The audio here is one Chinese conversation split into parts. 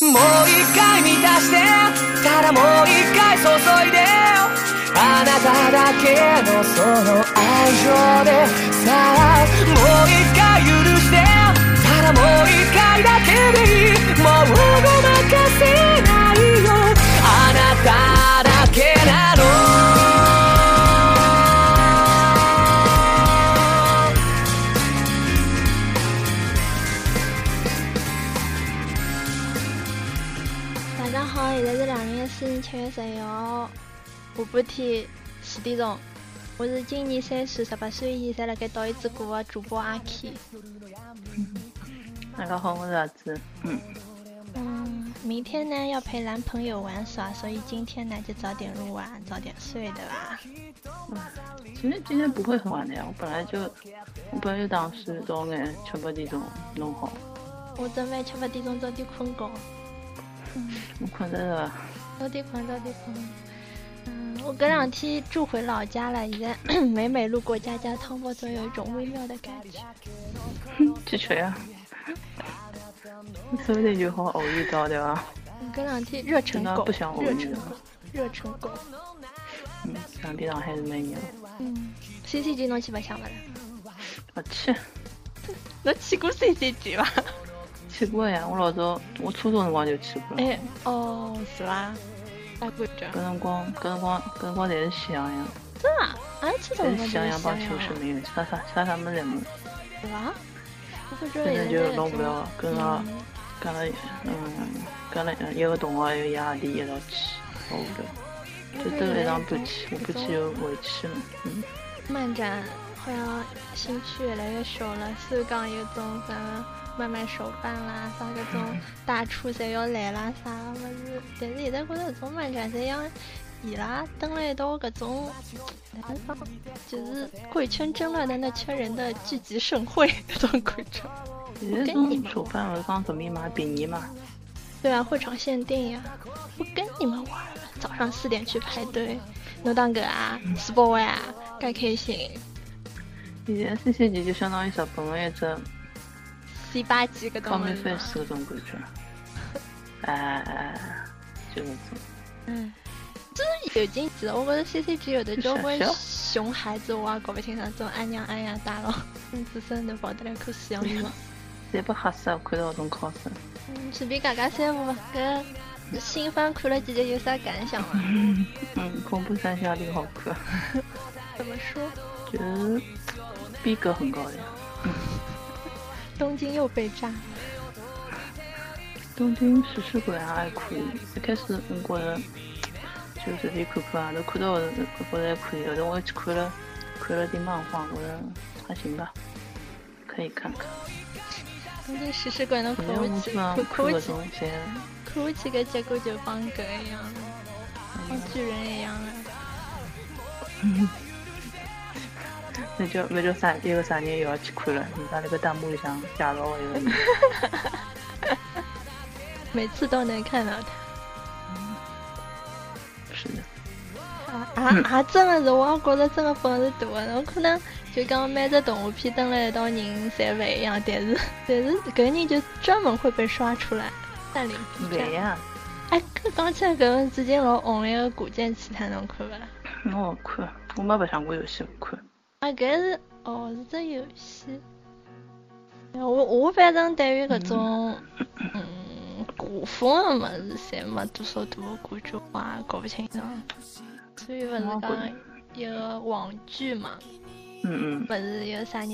もう一回満たしてただもう一回注いであなただけのその愛情でさあもう一回許してただもう一回だけでいい。もうごまか零一四年七月十一号，下半天四点钟。我是今年三岁、十八岁以前辣盖读一支歌的主播阿 K。大家好，我是阿紫。嗯，嗯，明天呢要陪男朋友玩耍，所以今天呢就早点录啊，早点睡，对吧？其实今天不会很晚的呀，我本来就我本来就打算早眼七八点钟弄好，我准备七八点钟早点困觉，我困着了。早点困，早点困。嗯，我隔两天住回老家了，现在 每每路过家家汤包，总有一种微妙的感觉。去吃呀！说不定就好偶遇到对吧？我这两天热成狗，不想偶热成遇了狗，热成狗。嗯，上边上还是蛮热。嗯，CCG 侬去白相勿啦？我去，侬去 过 CCG 伐？去过呀！我老早我初中辰光就去过了。哎，哦，是伐？大贵着。搿辰光搿辰光搿辰光侪是喜羊羊，真啊？俺去怎侪么是喜羊羊帮求生没有，啥啥啥啥么侪没。现在弄不了，跟个嗯跟了嗯跟了一个同学还有伊阿弟一道去，好无聊。就兜了一趟半天，我半天就回去了。嗯，漫展好像兴趣越来越少了，虽然讲有种啥个慢慢手办啦，啥搿种大厨侪要来啦，啥物事，但是现在觉得搿种漫展侪像伊拉登了一道搿种，就是贵圈争乱的那圈人的聚集盛会那种感觉。现在这种手办勿是讲准备买便宜嘛？对啊，会场限定呀！不跟你们玩了，早上四点去排队。侬当个啊，sport 啊，该开心。现在 C C G 就相当于日本的一只 C 八级搿种 Comic 物事嘛 Face 搿种感觉。哎哎 哎，就搿种。嗯，就是有劲子，我觉得 C C G 有的交关熊孩子，我也搞不清爽，这种安娘安呀大佬，嗯，自身能跑得来口西洋语吗？侪被吓死了，看到搿种考生。嗯，随便讲讲三五吧。搿新番看了几集有啥感想吗？嗯，恐怖三兄弟好看，怎么说？就是逼格很高的呀。东京又被炸。东京食尸鬼还可以，一开始我觉着就随便看看啊，都看到的觉着还可以，后头我去看了看了点漫画，我觉着还行吧，可以看看。东京食尸鬼侬看反正下去，我基本上看看搿看下去。种侪，看下去搿结果就帮搿一样了，帮巨人一样了。那叫那叫啥？一个啥人又要去看了？人家那个弹幕里向介绍的一个人，每次都能看到他是的，他。啊啊！真的是，我也觉着真的本事大的。侬可能就讲每只动画片登了一道人侪勿一样，但是但是搿个人就专门会被刷出来，占领 B 站。对呀，哎，搿讲起来搿个最近老红的一个《古剑奇谭》，侬看勿啦？我好看，我没白相过游戏，勿看。啊，搿是哦，是只游戏。我我反正对于搿种嗯古风的物事，侪没多少大的感觉，我也搞不清楚。所以勿是讲一个网剧嘛，嗯嗯勿是有啥人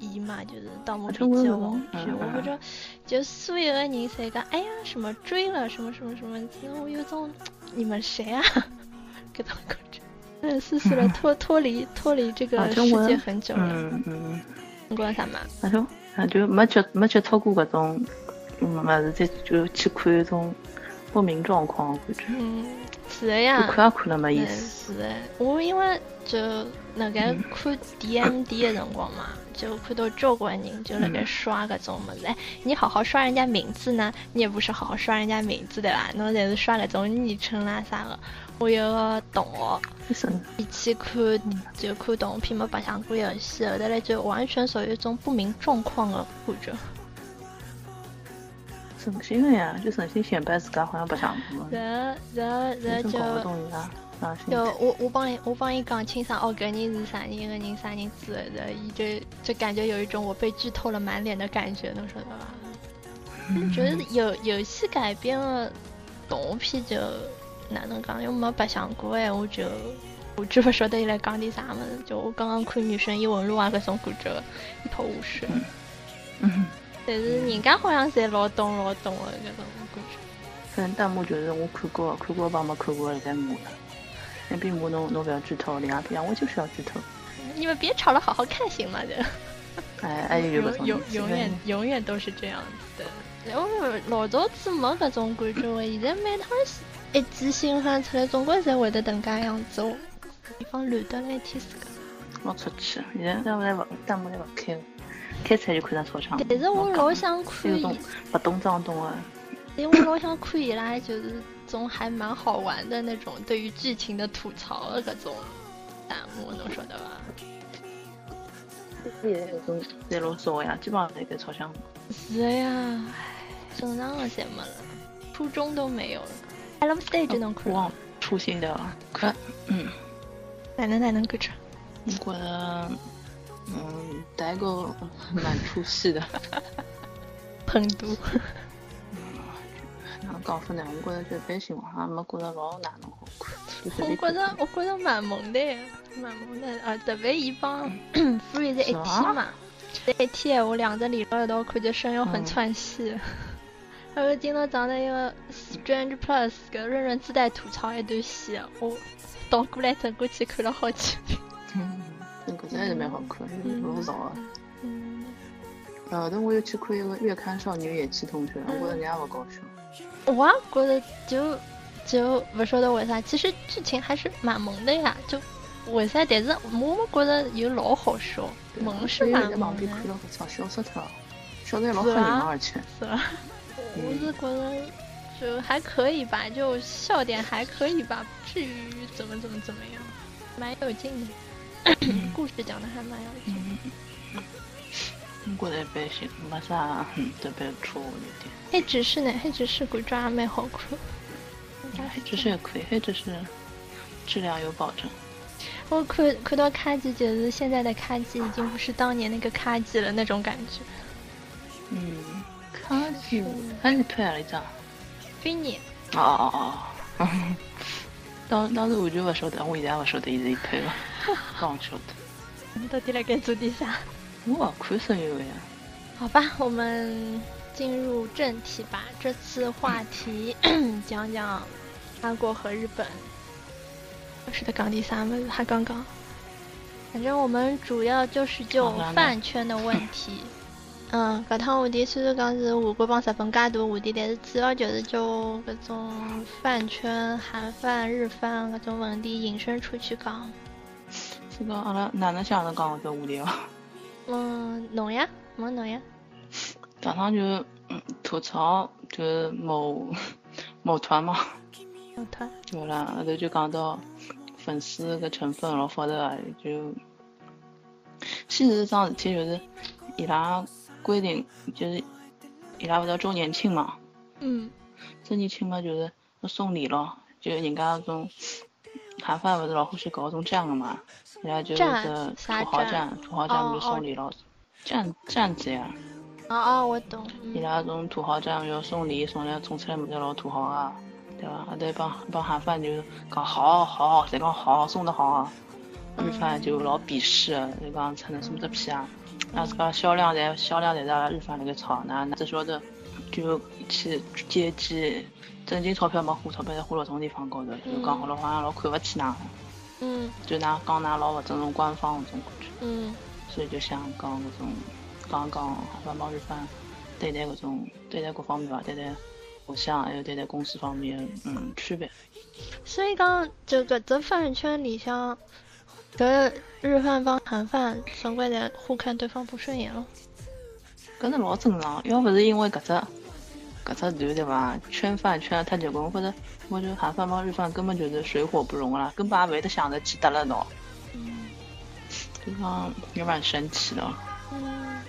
演嘛，就是《盗墓啊笔记》网剧，嗯我不知道，就所有的人侪讲，哎呀什么追了什么什么什么，我有种你们谁啊？搿种感觉。嗯，思思了，脱脱离脱离这个世界很久了。嗯嗯，你讲啥嘛？那就那就没接没接触过搿种嗯物事，再就去看一种不明状况的感觉，嗯，是的呀。看也看了没意嗯，思。是的。我因为就辣盖嗯看 DMD 的辰光嘛，就看到交关人就辣盖嗯刷搿种物事。哎，你好好刷人家名字呢，你也不是好好刷人家名字对伐？侬侪是刷搿种昵称啦啥的。我有个同学，是一起看就看动画片没白相过游戏，后头来就完全属于一种不明状况的感觉。诚心的呀，就诚心显摆自家好像白相过嘛。然后然后然后真搞不就懂就态。我我帮伊我帮伊讲清爽，哦，搿人是啥人，搿人啥人子的，然后伊就就感觉有一种我被剧透了满脸的感觉，侬晓得伐？觉得游游戏改编的动画片就哪能讲，又没白相过闲话就。我就不晓得伊来讲点啥么子，就我刚刚看《女神异闻录》啊，搿种感觉一头雾水。嗯，但是人家好像侪老懂老懂的搿种感觉。反正弹幕就是我看过，看过帮没看过的在骂了。那并骂侬侬不要剧透，另外边我就是要剧透。你们别吵了，好好看行吗？这。哎，哎有就搿种永永远永远都是这样子的。然后老早子没搿种感觉的，现在每趟一季新番出来，总归侪会得迭介样子哦。地方乱得来一天自家。老出去，现在弹幕侪勿弹幕侪勿开，开出来就看上操场。但是我老想看伊有种，不懂装懂的。因为我老想看伊拉就是种还蛮好玩的那种对于剧情的吐槽的搿种弹幕，侬晓得伐？现在搿种侪老少呀，基本上侪盖操场。是呀，唉，正常的侪没了，初中都没有了。I love stage 能哭忘初心的看，嗯。奶奶奶能歌唱？我觉得，嗯，代购蛮出戏的。很多。哪能讲法呢？我觉得就一般性，好像没觉得老哪能好看。我觉得我觉得蛮萌的呀，蛮萌的啊！特别伊帮 Free 在一天嘛，在一天闲话两个连到一道看，就声优很串戏。还有今朝早上一个 Strange Plus 搿润润自带吐槽一段戏，我倒过来转过去看了好几遍。嗯，搿只还是蛮好看，老早啊。嗯。后头我又去看一个月刊少女野崎同学，我觉得人家勿搞笑。我也觉得就就不晓得为啥，其实剧情还是蛮萌的呀，就为啥？但是我没觉得有老好笑，萌是蛮萌的。看了搿场笑死脱了，笑得老吓人，而且。是吧？我是觉得就还可以吧，就笑点还可以吧，不至于怎么怎么怎么样，蛮有劲的，故事讲的还蛮有劲。我觉得一般性，没啥特别错误的点。黑执事呢？黑执事感觉还蛮好看。黑执事也可以，黑执事质量有保证。我看看到卡吉，觉得现在的卡吉已经不是当年那个卡吉了那种感觉。嗯，卡基，还是推了一张。菲尼。哦哦哦。当当时我就不晓得，我现在也不晓得伊是推了，刚晓得。你到底来该做点啥？我看声优呀。好吧，我们进入正题吧。这次话题 讲讲韩国和日本。是的，讲第三么？还刚刚。反正我们主要就是就饭圈的问题。嗯，搿趟话题虽然讲是韩国帮日本介大话题，但是主要就是就搿种饭圈、韩饭、日饭搿种问题引申出去讲。这个阿拉哪能想着讲搿个话题哦？嗯，侬呀，问侬呀。早上就嗯吐槽就是某 某团嘛。某团。对啦，后头就讲到粉丝个成分老复杂，就其实桩事体就是伊拉规定就是伊拉勿是周年庆嘛。嗯。周年庆嘛就是要送礼咯，就人家那种韩范勿是老欢喜搞种站个嘛，人家就是个土豪站，土豪站不是送礼咯，站站子呀。哦哦，我懂。伊拉种土豪站要送礼，送来送出来物事老土豪啊，对伐？后头帮帮韩范就讲好好，侪讲好，送得好啊。日饭就老鄙视，就讲才能送只屁啊！那自家销量在销量在阿拉日方辣盖炒，那只晓得就去接济，正经钞票没花，钞票侪花辣种地方高头，就讲好了好像老看勿起㑚。嗯。就㑚讲㑚老勿尊重官方搿种感觉。嗯。所以就想讲搿种。刚刚帮帮日方对待搿种对待各方面吧，对待偶像还有对待公司方面嗯区别。所以讲就搿只饭圈里向，搿日饭帮韩饭总归在互看对方不顺眼咯。搿是老正常，要勿是因为搿只搿只团对伐？圈饭圈太结棍，我觉着我觉得韩饭帮日饭根本就是水火不容啦，根本也勿会得想着去搭了道。嗯。就讲也蛮神奇的。嗯。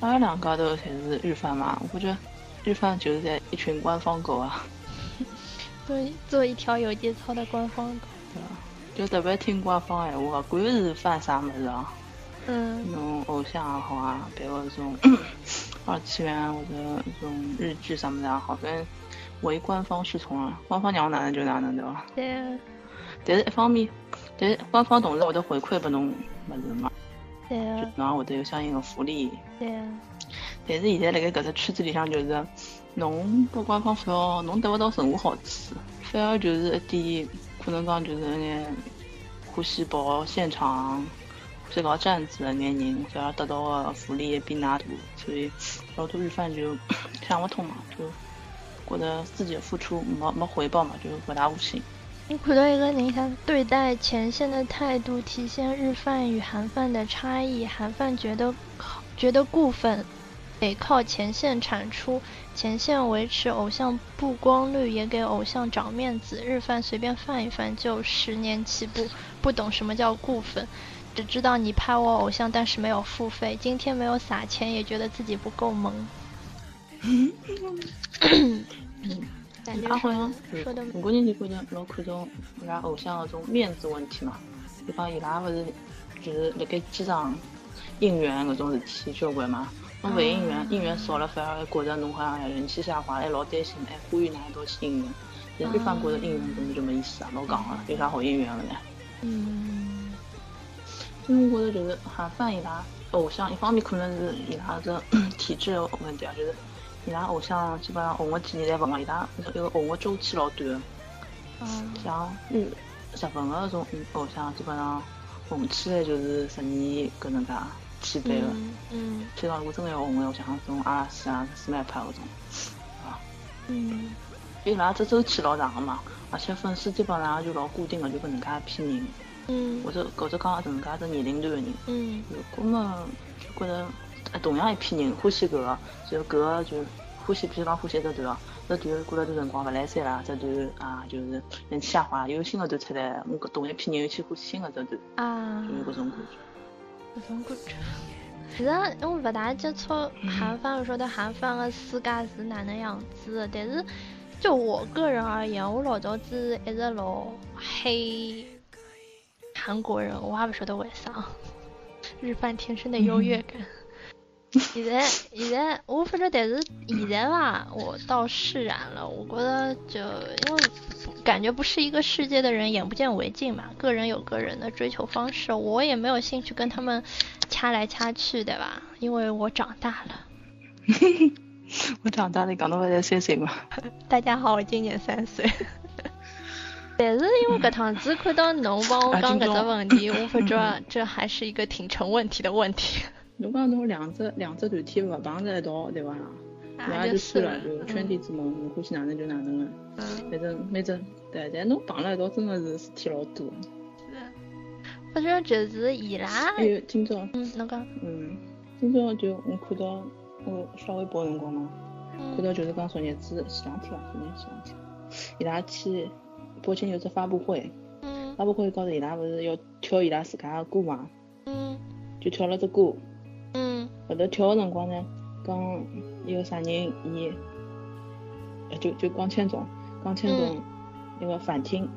阿拉两家头侪是日饭嘛，我觉着日饭就是在一群官方狗啊，做做一条有节操的官方狗。对吧？就特别听官方闲话，管是翻啥物事啊，嗯。侬偶像也好啊，别个种二次元或者这种日剧啥么子也好，反正唯官方是从啊，官方让我哪能就哪能，对吧？对啊，但是一方面，但是官方同时会得回馈拨侬物事嘛，对啊。就啊，侬也会得有相应的福利。对啊，但是现在辣盖搿只圈子里向，就是侬拨官方反而侬得勿到任何好处，反而就是一点可能讲就是一眼欢喜跑现场、欢喜搞站子的眼人，反而得到的福利也比㑚大，所以老多日饭就想不通嘛，就觉得自己的付出没没回报嘛，就不大无心。我看到一个人他对待前线的态度体现日饭与韩饭的差异，韩饭觉得觉得过分得靠前线产出，前线维持偶像曝光率，也给偶像长面子。日饭随便翻一翻就十年起步，不懂什么叫顾粉，只知道你拍我偶像，但是没有付费。今天没有撒钱，也觉得自己不够萌。感觉他好说像的说的我个人就觉得老看重伊拉偶像的种面子问题嘛，比方伊拉勿是就是辣盖机场应援搿种事体交关嘛，侬勿应援，应援少了反而还觉着侬好像人气下滑，还老担心，还呼吁㑚一道去应援。一方觉着应援根本就没意思啊，老讲了，有啥好应援的呢？嗯因为我觉着就是韩范伊拉偶像，一方面可能是伊拉这体质的问题啊，就是伊拉偶像基本上红个几年侪勿红，伊拉一个红个周期老短的。嗯像日日本的那种嗯偶像，基本上红起来就是十年搿能介起飞了。嗯嗯。就讲如果真的要红的，我像这种阿拉斯啊、SMAP 搿种，嗯。伊拉这周期老长个嘛，而且粉丝基本上就老固定个，就搿能介一批人，嗯。或者或者讲搿能介只年龄段个人。嗯。如果么就觉着，哎，同样一批人欢喜搿个，就搿个就欢喜，比如讲欢喜一只团哦，这团过了段辰光勿来三了，这团啊就是人气下滑，有新的团出来，我搿同一批人又去欢喜新的这团，啊。就有搿种感觉。其实我不大接触韩范，我说的韩范的世界是哪能样子的，但是就我个人而言，我老早子一直老黑韩国人，我也勿晓得为啥，日饭天生的优越感。现在现在我反正但是现在吧，我倒释然了。我觉得就因为不感觉不是一个世界的人，眼不见为净嘛。个人有个人的追求方式，我也没有兴趣跟他们掐来掐去，对吧？因为我长大了。我长大了，讲到勿才三岁嘛。大家好，我今年三岁。但是因为搿趟子看到侬帮我讲搿只问题，我发觉这还是一个挺成问题的问题。侬讲侬两只两只团体勿碰在一道，对伐？那啊，也就是了，就圈地之盟，侬欢喜哪能就哪能个。嗯，反正反正对，但侬碰了一道真的是事体老多。我觉得就是伊拉，还有今朝，嗯，侬讲，嗯，今朝就我看到我刷微博的辰光嘛，看嗯到就是讲昨日子前两天伐，昨日前两天，伊拉去北京有只发布会，嗯发布会高头伊拉勿是要跳伊拉自家个歌嘛，嗯。就跳了只歌，嗯。后头跳个辰光呢，讲一个啥人伊，呃就就江千总，江千总那个反听，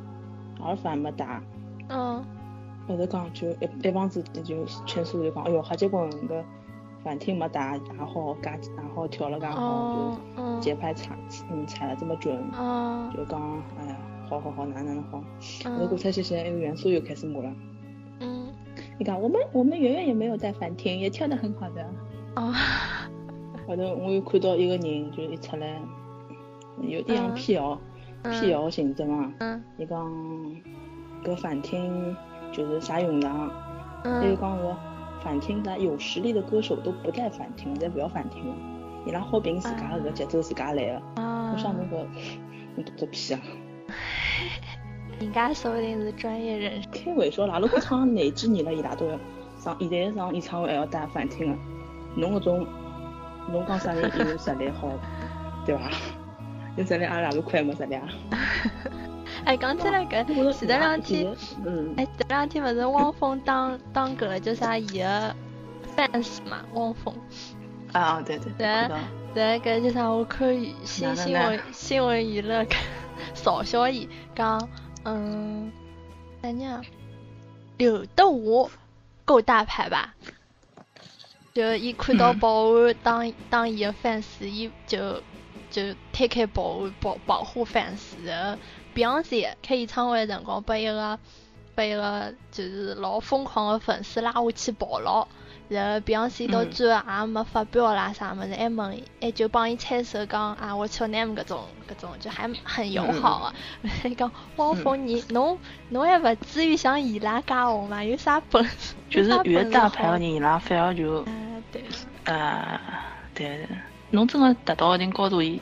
耳返没打。嗯后头讲就一一帮子就劝诉就讲，哎哟，哈结棍个反听没打，也好介也好跳了介好，哦就嗯节拍踩嗯踩了这么准，嗯就讲哎呀，好好好，哪能哪能好。后头嗯过脱些些，那个元素又开始骂了，嗯你看我们我们圆圆也没有带反听，也跳得很好的。哦后头我又看到一个人就一出来，有点像辟谣辟谣性质嘛，嗯伊讲搿反听就是啥用场。他就嗯讲个反听啥有实力的歌手都不带反听，再不要反听了，伊拉好凭自家搿节奏自家来个。啊我，想侬搿侬读个屁啊！人家说不定是专业人士。开玩笑啦，如果唱哪几年了，伊拉都要上，现在上演唱会还要带反听个。侬搿种，侬讲啥人有实力好，对伐？有实力阿拉哪个快没实力啊？哎，讲起来搿，前头两天，嗯，哎，这两天勿是汪峰当当搿个叫啥伊个 fans 嘛，汪峰。啊对对，对看到然后搿叫啥？我看新新闻新闻娱乐邵小伊讲，嗯，啥人啊？刘德华够大牌吧？就伊看到嗯保安当当伊个 fans，伊就就推开保安保保护 fans。Beyonce 开演唱会的辰光，被一个被一个就是老疯狂的粉丝拉下去抱牢。然后 Beyonce 到嗯最后也没发表啦啥么子，还问伊，还就帮伊牵手讲啊，我求你们搿种搿种，就还很友好嗯啊。伊 讲汪峰你侬侬还勿至于像伊拉介红嘛？有啥本事？就是越大牌的人，伊拉反而就啊，对，呃，对，侬真个达到一定高度，伊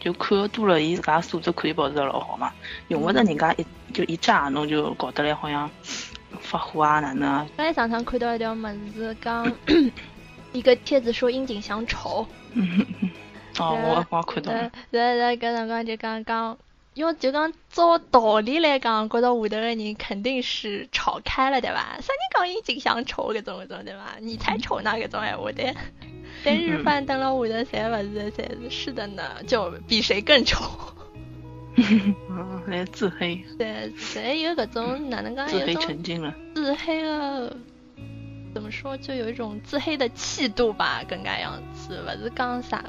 就看得多了，伊自家素质可以保持得老好嘛。用勿着人家一就一炸，侬就搞得来好像发火啊哪能啊？刚才上趟看到一条么子，讲 一个帖子说樱井翔丑，嗯，哦，对我我也看到然了，然然搿辰光就讲讲，用就讲照道理来讲，觉着下头个人肯定是吵开了对伐？啥人讲樱井翔丑搿种搿种对伐？你才丑呢搿种闲话对。但 日饭等了下头，侪勿是，侪是是的呢，就比谁更丑。嗯，来自黑，对，侪有搿种哪能讲？自黑成精了。自黑的，怎么说？就有一种自黑的气度吧，搿能介样子，勿是讲啥个，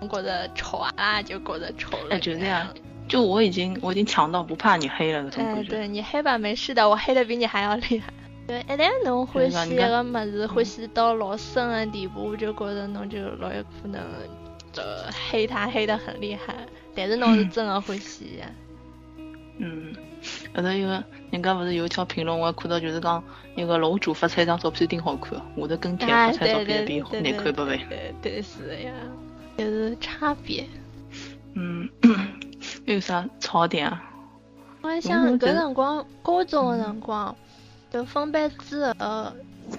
我觉着丑啊，就觉着丑了。哎，就那样，就我已经我已经强到不怕你黑了那种哎，感觉。对你黑吧，没事的，我黑的比你还要厉害。对，一旦侬欢喜一个物事，欢喜到老深的地步，我就觉着侬就老有可能，呃，黑他黑的很厉害。但是侬是真的欢喜的。嗯，后头有个人家勿是有一条评论，我还看到就是讲那个楼主发出一张照片顶好看，下头跟帖啊，发出来照片比难看不呗？对对是的呀，就是差别。嗯，还有啥槽点啊？我还想搿嗯对辰光高中的辰光，就分班之后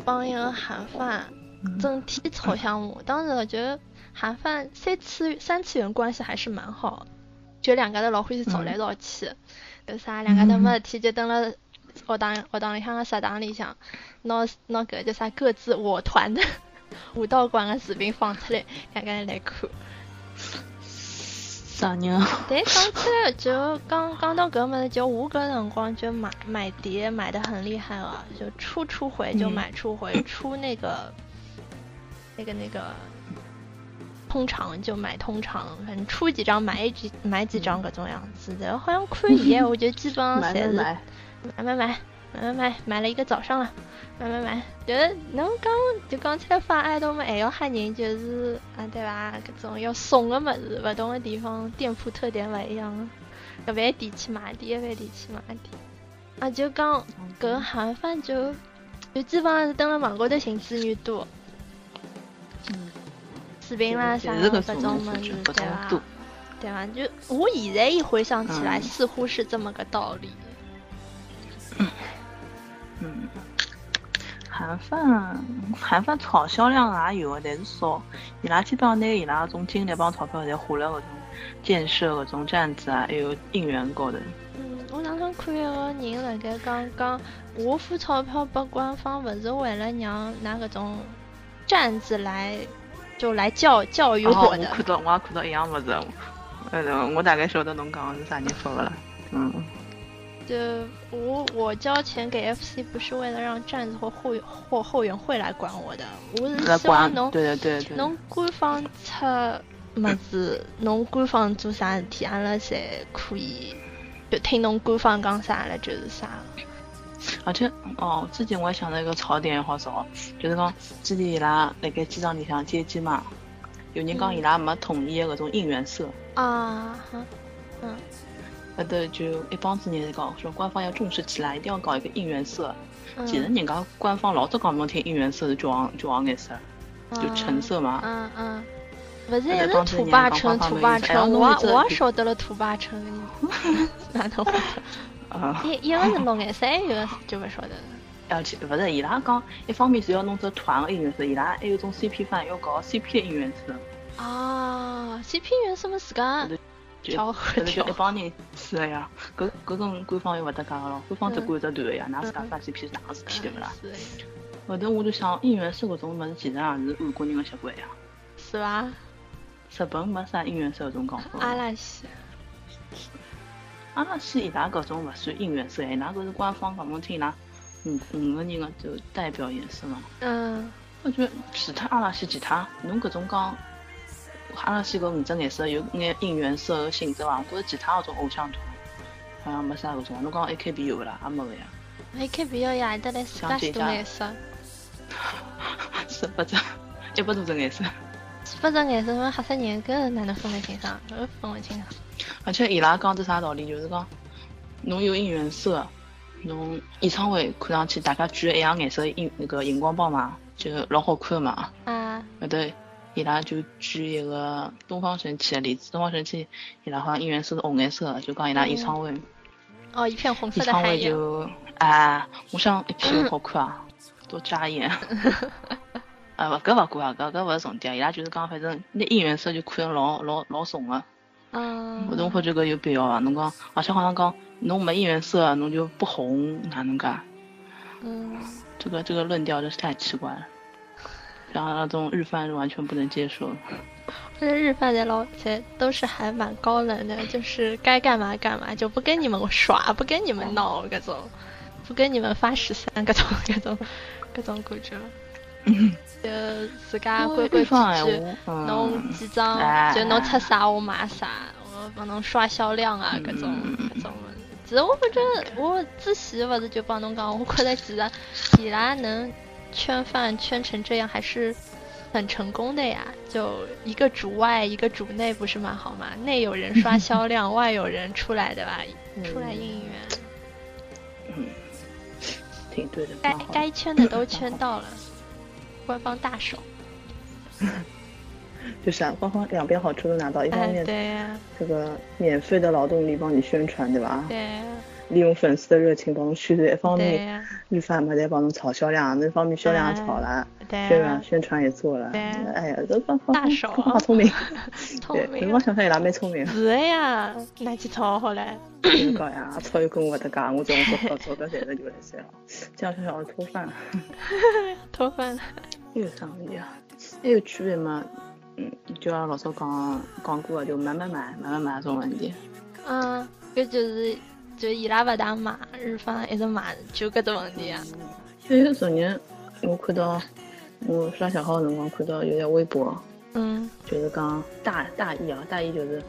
帮一个韩范嗯整天吵相骂。当时我觉得韩范三次三次元关系还是蛮好，就两家头老欢喜吵来吵去。搿啥两家头没事体就蹲辣学堂学堂里向个食堂里向，拿拿搿叫啥各自我团的。舞蹈馆个视频放出来，两个人来看。啥人啊？但讲起来，就刚刚到搿物事，就我搿辰光就买买碟买的很厉害了，就出出回就嗯。买出回，出那个那个那个通常就买通常，反正出几张买几买几张搿种样子的。好像可以，我觉得基本上买侪是买买，买买买买买了一个早上了，买买买，就是侬讲就讲起来发爱豆嘛，还要吓人，就是啊对伐？搿种要送个物事，勿同的地方店铺特点勿一样，一万店去买点，一万店去买点。啊，就讲搿韩范就就基本上是登了网高头寻资源多，嗯，视频啦啥就是搿搿种物事，种数据对伐搿种多？对伐？就我现在一回想起来，嗯似乎是这么个道理。嗯，嗯韩范韩范炒销量也有的，但是少。伊拉基本上拿伊拉种精力帮钞票侪花了搿种建设搿种站子啊，还有应援高头。嗯，我上趟看一个人辣盖讲讲，我付钞票拨官方，勿是为了让拿搿种站子来就来教教育哦，我的。我看到我也看到一样物事，呃，我大概晓得侬讲的是啥人说的了。嗯，就我我交钱给 FC 不是为了让站子或后或后援会来管我的，我是，希望侬对对对对。侬官方出么子，侬官方做啥事体，阿拉侪可以就听侬官方讲啥了就是啥。而且哦，之前我还想到一个槽点也好少，就是讲之前伊拉辣盖机场里向接机嘛，有人讲伊拉没统一的搿种应援色，啊哈，嗯后头就一帮子人在讲说官方要重视起来，一定要搞一个应援色。嗯。其实人家官方老早讲侬听应援色是橘黄橘黄颜色，就橙色嘛。嗯嗯，不是后来也是土八成家讲方土八成，面意思哎呀我我也晓得了土八成，哪能会？啊，一一个是绿颜色，还有一个就不晓得了。而且勿是伊拉讲，一方面是要弄只团个应援色，伊拉还有种 CP 范要搞 CP 的应援色，啊，CP 原什么自家就调和调一帮人是个呀，搿搿种官方又勿搭界个咯，官方只嗯管只团个呀，㑚自家嗯发 CP 是哪个事体对勿啦？是的后头我就想，应援色搿种物事其实也是韩国人个习惯呀。是伐？日本没啥应援色搿种讲法。阿拉西，阿拉西伊拉搿种勿算应援色，伊拉搿是官方讲侬听伊拉五五个人个就代表颜色嘛。嗯，我觉得其他阿拉西其他，侬搿种讲阿拉西搿五只颜色有眼应援色个性质伐？我觉着其他搿种偶像团好像没啥搿种。侬讲 AKB 有勿啦，也没个呀。AKB 要夜得来自家许多颜色，十八只，一百多只颜色。不只颜色什么黑色人，搿哪能分得清爽？搿分勿清爽。而且伊拉讲只啥道理，就是讲侬有应援色，侬演唱会看上去大家举一样颜色荧那个荧光棒嘛，就老好看嘛。啊，后头伊拉就举一个东方神起的例子，东方神起伊拉好像应援色是红颜色的，就讲伊拉演唱会，哦，一片红色演唱会的海洋。就啊，我想一片好看啊，多扎眼。啊勿，搿勿管啊，搿搿勿是重点，伊拉就是讲反正那应援色就看着老老老怂个。嗯，我侬觉着搿有必要啊？侬讲，而且好像讲侬没应援色，侬就不红，哪能干？嗯，这个这个论调真是太奇怪了，然后那种日饭是完全不能接受。这日饭的老贼都是还蛮高冷的，就是该干嘛干嘛，就不跟你们耍，不跟你们闹各种，不跟你们发十三各种各种各种感觉。就自家规规矩矩，嗯侬几张哎就侬出啥我买啥，我帮侬刷销量啊，各种各种。其实我觉着我之前勿是就帮侬讲，我觉着其实伊拉能圈饭圈成这样还是很成功的呀。就一个主外，一个主内，不是蛮好吗？内有人刷销 量，外有人出来的吧？出来应援，嗯，挺对的。该该圈的都圈到了，官方大手。就是啊，官方两边好处都拿到，一方哎，面对呀，这个免费的劳动力帮你宣传，对吧？对呀，利用粉丝的热情帮侬宣传，一方面对呀，日饭嘛在帮侬炒销量，那方面销量也炒了，宣传，宣传也做了，对哎呀，这官方大手啊官方聪明，对，聪明辰光想想伊拉蛮聪明的。是的呀，拿去炒好了。就是讲呀，炒又跟我搭嘎，我这种做做做搿侪是就来塞了。这样想想，我脱饭了。脱饭了。又有啥问题啊？还有区别嘛？嗯，就像老早讲讲过的，就买买买买买买这种问题。嗯，搿就是就伊拉勿打买，日方一直买，就搿只问题啊。还有昨日我看到我刷小号的辰光看到有条微博，嗯就是讲大大意啊，大意就是，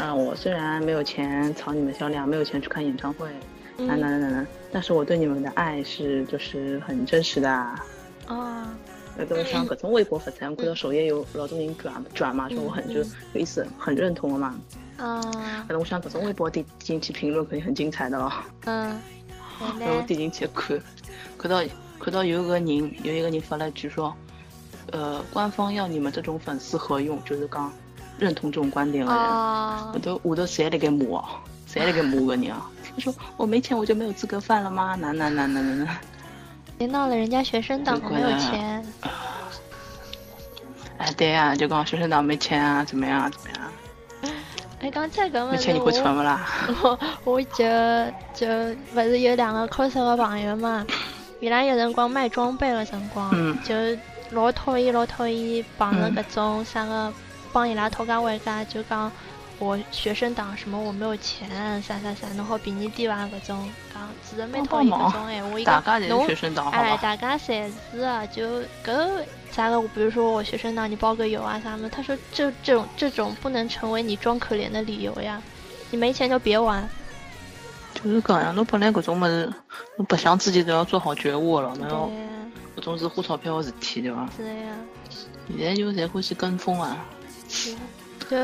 啊、我虽然没有钱炒你们销量，没有钱去看演唱会，哪哪嗯哪哪哪，但是我对你们的爱是就是很真实的啊。啊那个像各种微博发出来，我看到首页有老多人转转嘛，说我很就有意思，很认同了嘛。啊反正我想各种微博点进去评论肯定很精彩的咯。嗯，然后我点进去看，看到看到有个人有一个人发了一句说，呃，官方要你们这种粉丝何用？就是讲认同这种观点的人，啊我都我都谁来给骂哦，谁来给骂个人啊？他说我没钱我就没有资格饭了吗？哪哪哪哪哪哪！别闹了，人家学生党没有钱。哎，对啊，就讲学生党没钱啊，怎么样啊怎么样？哎，刚才搿么是没钱你会存我不啦？我我就就勿是有两个 cos 个朋友嘛，伊拉有辰光卖装备个辰光，嗯就老讨厌老讨厌碰着搿种啥个帮伊拉讨价还价，就讲我学生党什么我没有钱啥啥啥，侬好便宜点伐？搿种讲其实蛮讨厌搿种闲话，伊大讲侬哎，大家侪是啊，就搿啥个，比如说我学生党，你包个邮啊啥的，他说这这种这种不能成为你装可怜的理由呀，你没钱就别玩。就是讲呀，侬本来搿种物事，侬白相之前都要做好觉悟的了，侬对要呀，搿种是花钞票的事体，对伐？是的呀，现在就侪欢喜跟风啊。就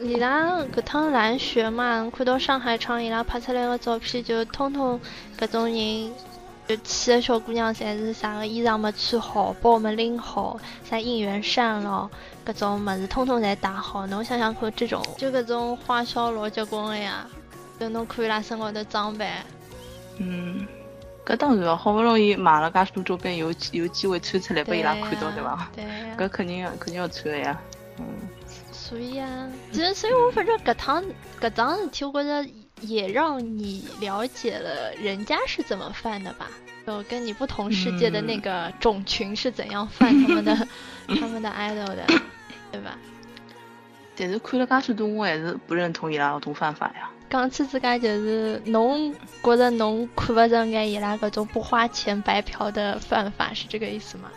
伊拉搿趟蓝学嘛，看到上海场伊拉拍出来个照片，就通通搿种人，就去个小姑娘侪是啥个衣裳没穿好，包没拎好，啥应援扇咯，各种么子通通侪打好。侬想想看，这种就搿种花销老结棍个呀，就侬看伊拉身高头装备，嗯，搿当然哦，好不容易买了介许多周边，有有机会穿出来拨伊拉看到，对伐？搿肯定要肯定要穿的呀。嗯，所以啊，其实所以我反正搿趟搿桩事体，我觉着也让你了解了人家是怎么犯的吧，就跟你不同世界的那个种群是怎样犯他们的、他们的 idol 的，对吧？但是看了噶许多，我还是不认同伊拉搿种犯法呀。讲起自家就是侬觉着侬看勿着眼伊拉搿种不花钱白嫖的犯法，是这个意思吗？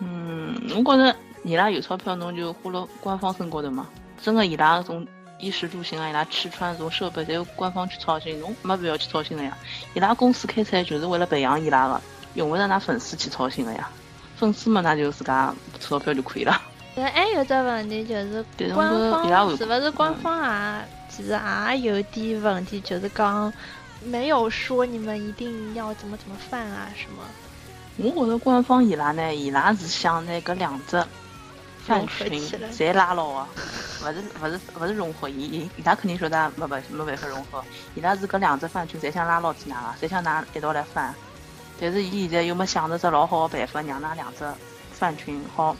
嗯，我觉着伊拉有钞票，侬就花了官方身高头嘛。真个伊拉搿种衣食住行啊，伊拉吃穿搿种设备，侪由官方去操心，侬没必要去操心了呀。伊拉公司开出来就是为了培养伊拉个，用勿着㑚粉丝去操心个呀。粉丝嘛，那就自家钞票就可以了。但还有只问题就是，官方是勿是官方啊？其实也有点问题，就是讲没有说你们一定要怎么怎么犯啊什么。我觉着官方伊拉呢，伊拉是想拿搿两只饭群侪拉牢啊，勿是勿是勿是融合，伊伊伊拉肯定晓得没办没办法融合，伊拉是搿两只饭群侪想拉牢去㑚个，侪想㑚一道来翻。但是伊现在又没想着只老好个办法，让㑚两只饭群好。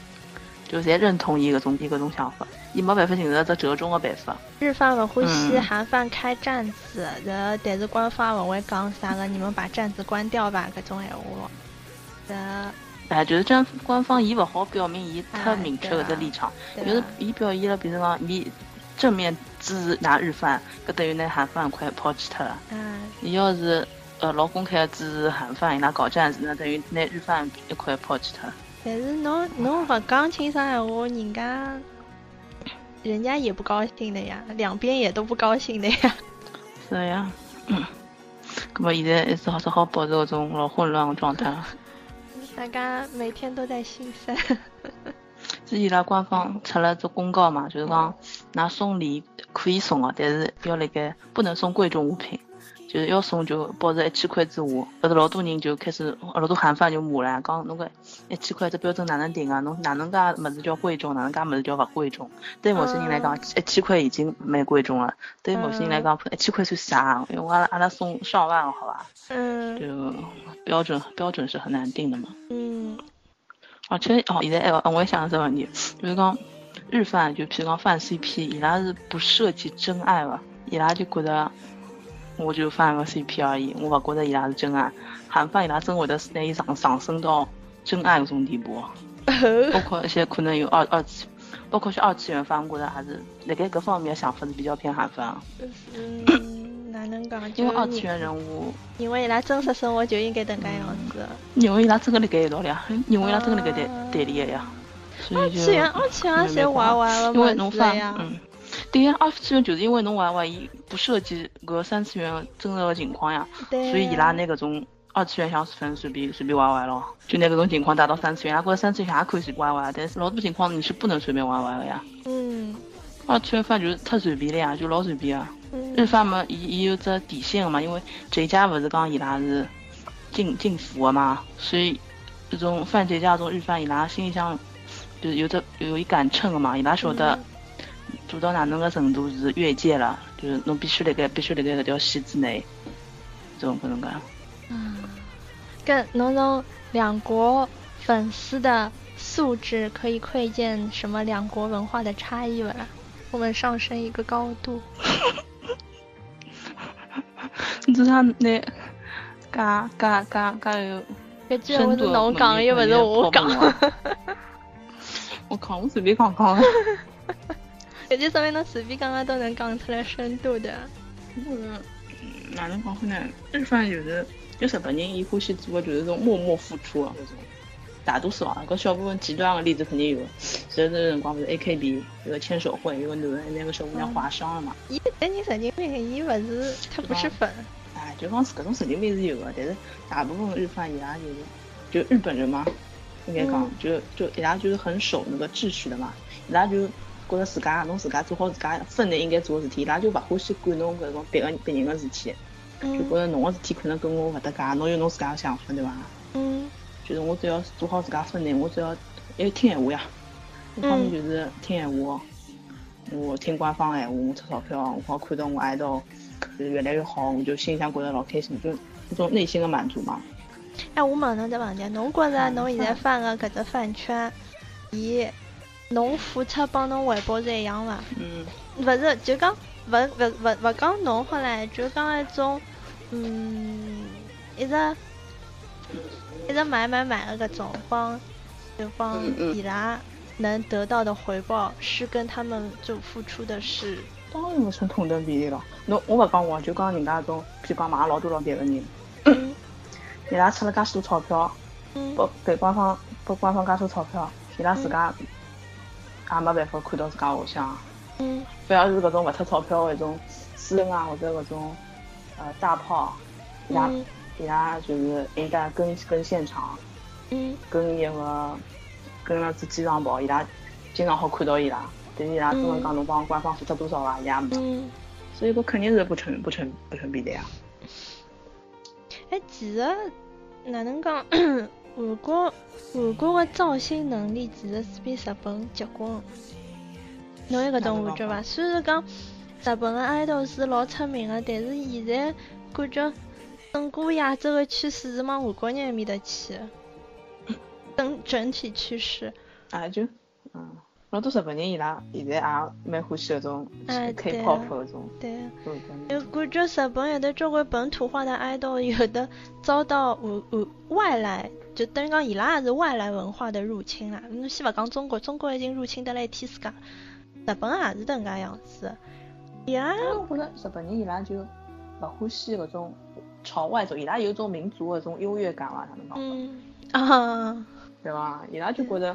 就侪认同伊搿种伊搿种想法，伊没办法寻着只折中的办法。日饭勿欢喜韩饭开站子，然后但是官方勿会讲啥个，你们把站子关掉吧，搿种闲话。呃，哎，就是讲官方伊勿好表明伊太明确搿只立场，就是伊表现了，比如讲伊正面支持拿日饭，搿等于拿韩饭快抛弃脱了。嗯。伊要是呃老公开支持韩饭，伊拉搞站子，那等于拿日饭一块抛弃脱。但是侬侬勿讲清爽闲话，人家人家也不高兴的呀，两边也都不高兴的呀。是呀，嗯，那么现在还是好只好保持搿种老混乱的状态。大家每天都在心塞。是伊拉官方出了只公告嘛，就是讲，拿送礼可以送的，但是要辣盖不能送贵重物品。就是要送就保持一千块之下，搿是老多人就开始老多韩范就骂了，讲侬个一千块这标准哪能定啊？侬哪能介么子叫贵重，哪能介么子叫勿贵重？对某些人来讲，一千块已经蛮贵重了。对某些人来讲，一千块算啥？因为阿拉阿拉送上万，好吧？嗯。就标准标准是很难定的嘛。嗯。而且哦，现在哎，我也想个问题，就是讲日饭就譬如讲饭 CP，伊拉是不涉及真爱伐？伊拉就觉得。我就翻个 CP 而已，我勿觉得伊拉是真爱。韩饭伊拉真会得拿伊上上升到真爱搿种地步，包括一些可能有二二次，包括些二次元番，我觉得还是辣盖各方面想法是比较偏韩番。嗯，哪能讲？因为二次元人物，因为伊拉真实生活就应该能介样子。因为伊拉真个辣盖一道呀，因为伊拉真个辣盖谈谈恋爱呀。二次元，二次元谁玩玩了因为侬发呀。对呀，二次元就是因为侬玩玩，伊不涉及搿三次元真实的情况呀，所以伊拉拿搿种二次元想分随便随便玩玩咯，就拿搿种情况带到三次元，拉觉得三次元也可以随便玩玩，但是老多情况你是不能随便玩玩的呀。嗯。二次元番就是太随便了呀，就老随便啊。日番嘛，伊伊有只底线嘛，因为这家勿是讲伊拉是禁禁服的嘛，所以这种犯罪家这种日番伊拉心里向就是有只有一杆秤的嘛，伊拉晓得。做到哪能个程度是越界了？就是侬必须辣盖必须辣盖搿条线之内，这种可能讲。嗯，跟侬侬两国粉丝的素质可以窥见什么两国文化的差异了？我们上升一个高度。你知道那嘎嘎嘎嘎有深度？侬讲又不是我讲。我靠！我随便讲讲。实际说明侬随便讲讲都能讲出来深度的。嗯，哪能讲呢？日饭就是，就日本人伊欢喜做的就是种默默付出啊，那种。大多数啊，搿小部分极端的例子肯定有。前段辰光不是 AKB 有个牵手会，有个男的那个小姑娘划伤了嘛。伊但你神经病，伊勿是他不是粉。哎，就讲是搿种神经病是有的，但是大部分日饭伊拉就是，就日本人嘛，应该讲就就伊拉就是很守那个秩序的嘛，伊拉就。觉着自家侬自家做好自家分内应该做的事体，伊拉就勿欢喜管侬搿种别个别人的事体，就觉着侬个事体可能跟我勿搭界，侬有侬自家的想法对伐？嗯。就是我只要做好自家分内，我只要还有听闲话呀。一方面就是听闲话，我听官方闲话，我出钞票，我好看到我爱豆就是越来越好，我就心里向觉着老开心，就一种内心的满足嘛。哎，我问侬只问题，侬觉着侬现在发的搿只饭圈，伊？侬付出帮侬回报是一样伐？嗯，勿是，就讲勿勿勿勿讲侬好唻，就讲一种，嗯，一直一直买买买的搿种帮，就帮伊拉能得到的回报是跟他们就付出的是，当然勿成同等比例了。侬我勿讲我，就讲人家种，譬如讲买老多老别个人，嗯伊拉出了介许多钞票，嗯。拨给官方拨官方介许多钞票，伊拉自家也没办法看到自家偶像，嗯。反而是搿种勿出钞票的搿种私人啊，或者搿种呃大炮，伊拉嗯。伊拉就是应该跟跟现场，嗯。跟一个跟了只机场跑，伊拉经常好看到伊拉，但是伊拉真的讲侬帮官方付出多少啊，伊拉没，嗯。所以搿肯定是不成不成不成比例啊。哎，其实哪能讲，韩国韩国的造星能力其实是比日本结棍。侬有搿种感觉伐？虽然讲日本的 idol 是老出名的，但是现在感觉整个亚洲的趋势是往韩国人埃面搭去的，整整体趋势。啊就嗯，老多日本人伊拉现在也蛮欢喜搿种 K-pop 搿种对。就。感觉日本有的交关本土化的 idol，有的遭到外外外来，就等于讲伊拉也是外来文化的入侵啦。侬先勿讲中国，中国已经入侵得来一天世界，日本也是迭能介样子。伊拉我觉着日本人伊拉就勿欢喜搿种朝外走，伊拉有种民族的搿种优越感啊？哪能讲？嗯啊，对伐？伊拉就觉着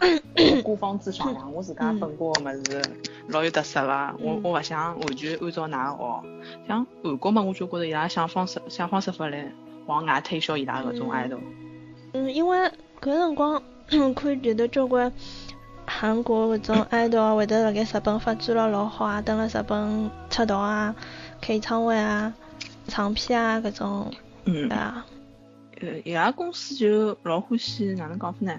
孤芳自赏呀，我自家本国个物事老有特色个，我嗯我勿想完全按照㑚个学。像韩国嘛，我就觉着伊拉想方设想方设法来往外推销伊拉搿种嗯 idol。嗯，因为搿辰光 看觉得交关韩国搿种 idol 啊会得辣盖日本发展了老好啊，等辣日本出道啊、开演唱会啊、唱片啊搿种，嗯对，啊。呃，伊拉公司就老欢喜哪能讲法呢？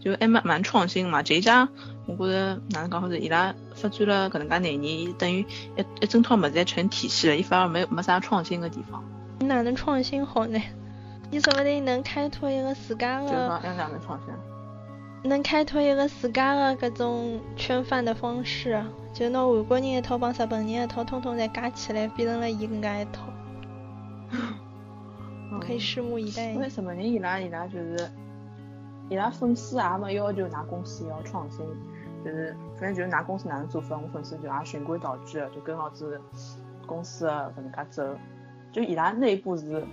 就还蛮蛮创新嘛。这一家我觉着哪能讲法子，伊拉发展了搿能介廿年，伊等于一一整套物事侪成体系了，伊反而没没啥创新个地方。哪能创新好呢？你说不定能开拓一个自家就是的，讲要哪能创新？能开拓一个自家的搿种圈饭的方式，就拿韩国人一套帮日本人一套，统统侪加起来，变成了伊搿介一套，可以拭目以待因。为日本人伊拉伊拉就是，伊拉粉丝也没要求㑚公司要创新，就是反正就是㑚公司哪能做法，我粉丝就也循规蹈矩的，就跟牢子公司的搿能介走。就伊拉内部是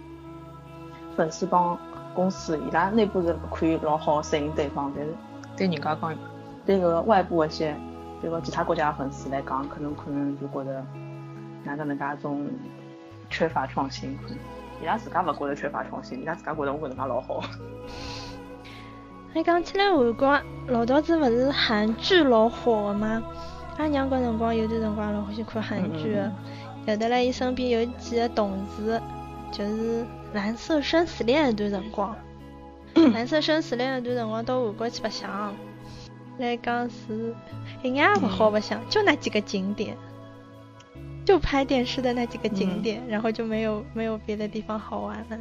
粉丝帮公司，伊拉内部是可以老好适应对方，但是对人家讲，对搿个外部一些，对个其他国家的粉丝来讲，可能可能就觉得哪搿能介种缺乏创新，可能伊拉自家勿觉得缺乏创新，伊拉自家觉得我搿能介老好。哎，讲起来韩国老早子勿是韩剧老火的吗？阿娘搿辰光有段辰光老欢喜看韩剧的嗯，有的嘞，伊身边有几个同事，就是《蓝色生死恋》一段辰光，《蓝色生死恋》一段辰光到韩国去白相，来讲是一眼也勿好白相，就那几个景点，就拍电视的那几个景点，然后就没有没有别的地方好玩了。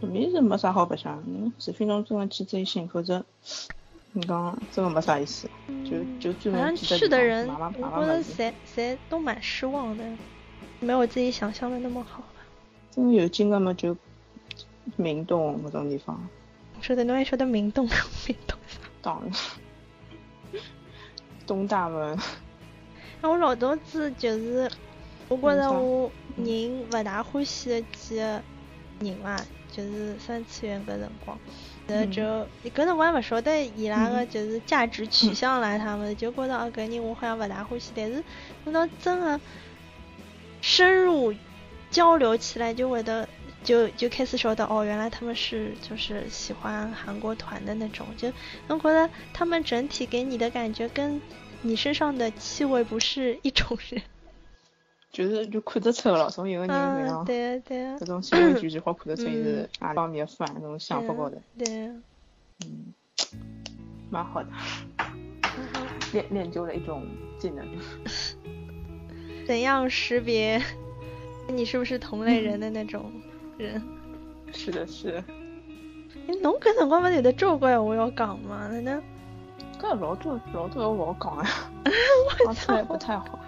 肯定是没啥好白相，嗯，除非侬真的去追星，否则你讲真的没啥意思，就就专门去的人，我觉得谁谁都蛮失望的，没有自己想象的那么好吧。真的有劲的嘛就明洞那种地方，晓得侬还晓得明洞，明洞啥？当然，东大门，啊，我老早子就是，我觉着我人勿大欢喜的几个人嘛，就是三次元搿辰光，然后就搿辰光还勿晓得伊拉个就是价值取向啦，他们就觉得啊搿人我好像勿大欢喜，但是等到真的深入交流起来，就会得就就开始晓得哦，原来他们是就是喜欢韩国团的那种，就我觉得他们整体给你的感觉跟你身上的气味不是一种人。就是就看得出了，从一个人搿嗯，样，对啊对啊搿，种行为举止好看得出是哪方面的范，搿种想法高头，对啊。嗯，蛮好的，练练就了一种技能。怎样识别你是不是同类人的那种人？是的，是的。哎侬搿辰光勿是有得交关闲话要讲吗？哪能？搿老多老多闲话好讲呀，我讲出来不太好。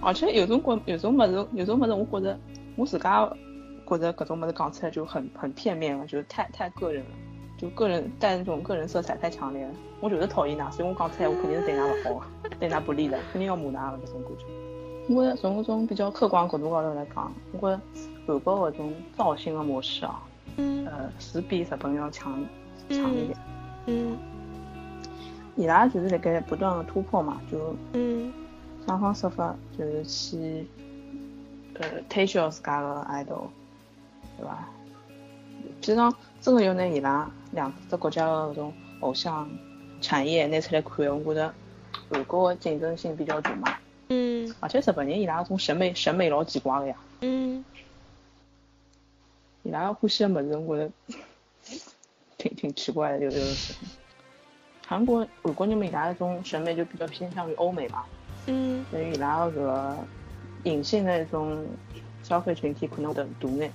而且有种觉有种么事，有种么事，我觉着我自家觉着搿种么事讲出来就很很片面了，就是太太个人了。就个人带那种个人色彩太强烈了。我就是讨厌㑚，所以我讲出来，我肯定是对㑚勿好，对㑚不利的，肯定要骂㑚的搿种感觉。我觉从搿种比较客观角度高头来讲，我觉韩国搿种造型的模式啊，嗯呃，是比日本要强强一点。嗯伊拉就是辣盖不断的突破嘛，就嗯想方设法就是去呃推销自家的 idol，对伐？实际上真的要拿伊拉两只国家的搿种偶像产业拿出来看，我觉着韩国的竞争性比较大嘛，嗯而且日本人伊拉搿种审美审美老奇怪的呀，嗯伊拉欢喜的物事，我觉着 挺挺奇怪的，有有的时候。韩国、韩国人们伊拉那种审美就比较偏向于欧美嘛，嗯所以伊拉搿个隐性的一种消费群体可能更独眼。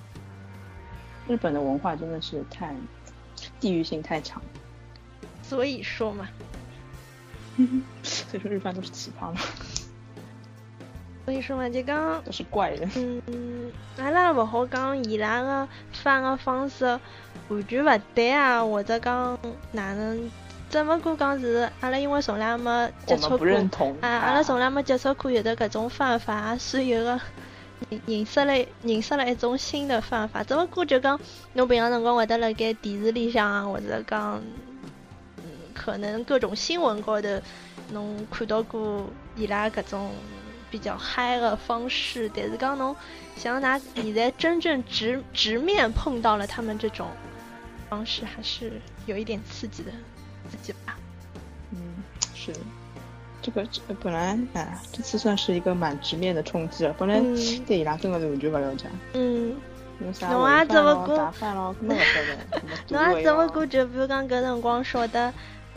日本的文化真的是太地域性太强，所以说嘛，所以说日饭都是奇葩嘛，所以说嘛，就刚。都是怪人。嗯，阿拉勿好讲伊拉个发个方式完全勿对啊，或者讲哪能？只勿过讲是阿拉因为从来没接触过啊，阿拉从来没接触过有的搿种方法，所以有个认认识了认识了一种新的方法。只勿过就讲侬平常辰光会得辣盖电视里向啊，或者讲嗯，可能各种新闻高头侬看到过伊拉搿种比较嗨的方式，但是讲侬想拿现在真正直直面碰到了他们这种方式，还是有一点刺激的，嗯，是的。这个这本来哎，这次算是一个蛮直面的冲击了。本来嗯对伊拉真的是完全勿了解，嗯，侬也违只不过侬也只独卫咯勿过就比如讲搿辰光晓得，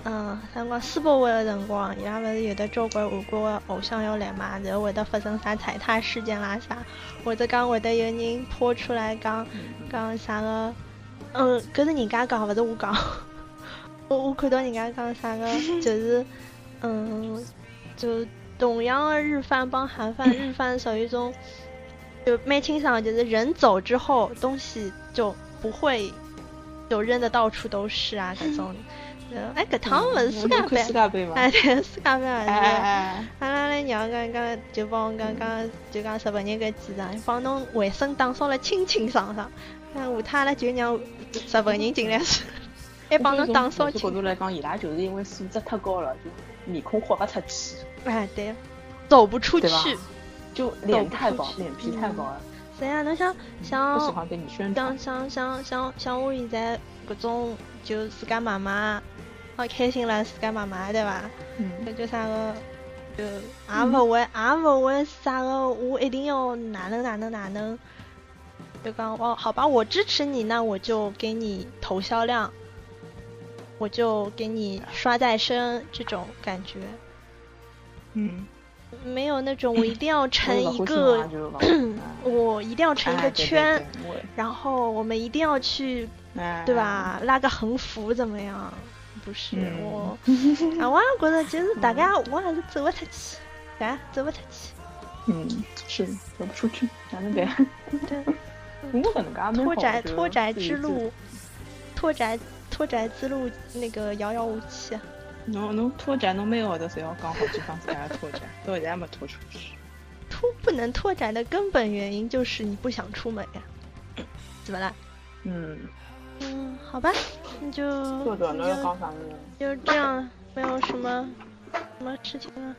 嗯，啥辰光世博会的辰光，伊拉勿是有的交关韩国的偶像要来嘛，然后会得发生啥踩踏事件啦啥，或者讲会得有人抛出来讲讲啥个，嗯，搿是人家讲，勿是我讲。我我看到人家讲啥个，就是，嗯，就同样的日饭帮韩饭，日饭属于一种，就蛮清爽，就是人走之后东西就不会就扔的到处都是啊，这种。呃哎，搿趟勿是世界杯。哎，对，世界杯还哎是。哎哎，阿拉来娘刚刚就帮我刚刚就讲日本人搿几场，帮侬卫生打扫了清清爽爽。那下趟阿拉就让日本人进来是，还帮侬打扫从清角。度来讲，伊拉就是因为素质太高了，就面孔豁不出去，哎，对，走不出去。就脸太薄脸皮太薄了，谁呀？侬想不喜像欢跟你宣传像。像像像像我现在搿种就自家妈妈，好开心了，自家妈妈对伐？嗯搿叫啥个？就也勿会，也勿会啥个，我一定要哪能哪能哪能。就讲哦，好吧，我支持你，那我就给你投销量，我就给你刷再生这种感觉，嗯，没有那种我一定要成一个 我一定要成一个哎对对圈，对然后我们一定要去，哎对吧？拉个横幅怎么样？不是、嗯我，啊，我也觉得其实大家我还是走不出去，啊，走不出去。嗯，是走不出去，哪能办？对，我搿能介蛮好拓宅就拓宅之路，拓宅拓展之路那个遥遥无期啊。侬侬拓展侬每个号头侪要讲好几趟自家拓展，到现在还没拓出去。拓不能拓展的根本原因就是你不想出门呀。怎么了？嗯，嗯，好吧，那就拓展侬要啥呢？就这样，没有什么什么事情了，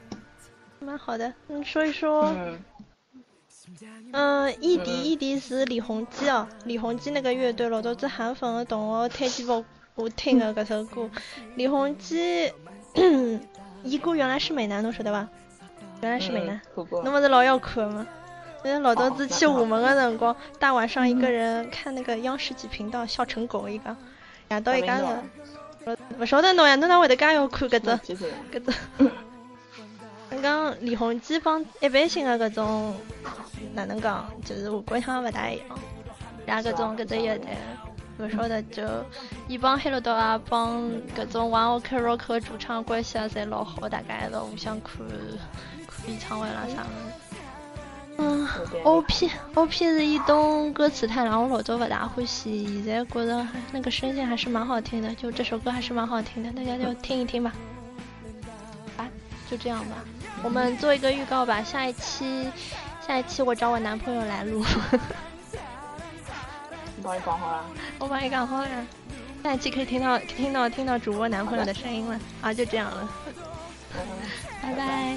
蛮好的。嗯，说一说，嗯，嗯，异敌嗯异敌是李弘基哦，李弘基那个乐队老早子韩粉的同学推荐我我听的搿首歌。李弘基，伊歌原来是美男，侬晓得伐？原来是美男，嗯看过。侬勿是老要看的吗？因为老早子哦去厦门的辰光，大晚上一个人看那个央视几频道，笑成狗一个，夜到一家啥头频，勿晓得侬呀，侬哪会得介要看搿只？搿只，刚刚李弘基帮一般性的搿种哪能讲，就是韩国腔勿大一样，然后搿种搿只乐队，勿晓得就伊帮黑乐道啊，帮搿种 One Ok Rock 的主唱关系啊侪老好，大家一道互相看看演唱会啦啥的。嗯，O P O P 是一东歌词太长，我老早不大欢喜，现在觉得那个声线还是蛮好听的，就这首歌还是蛮好听的，大家就 听一听吧。啊，就这样吧，我们做一个预告吧，下一期下一期我找我男朋友来录。你帮你讲好了。我帮你讲好了，下一期可以听到听到听到主播男朋友的声音了。啊，就这样了，拜拜。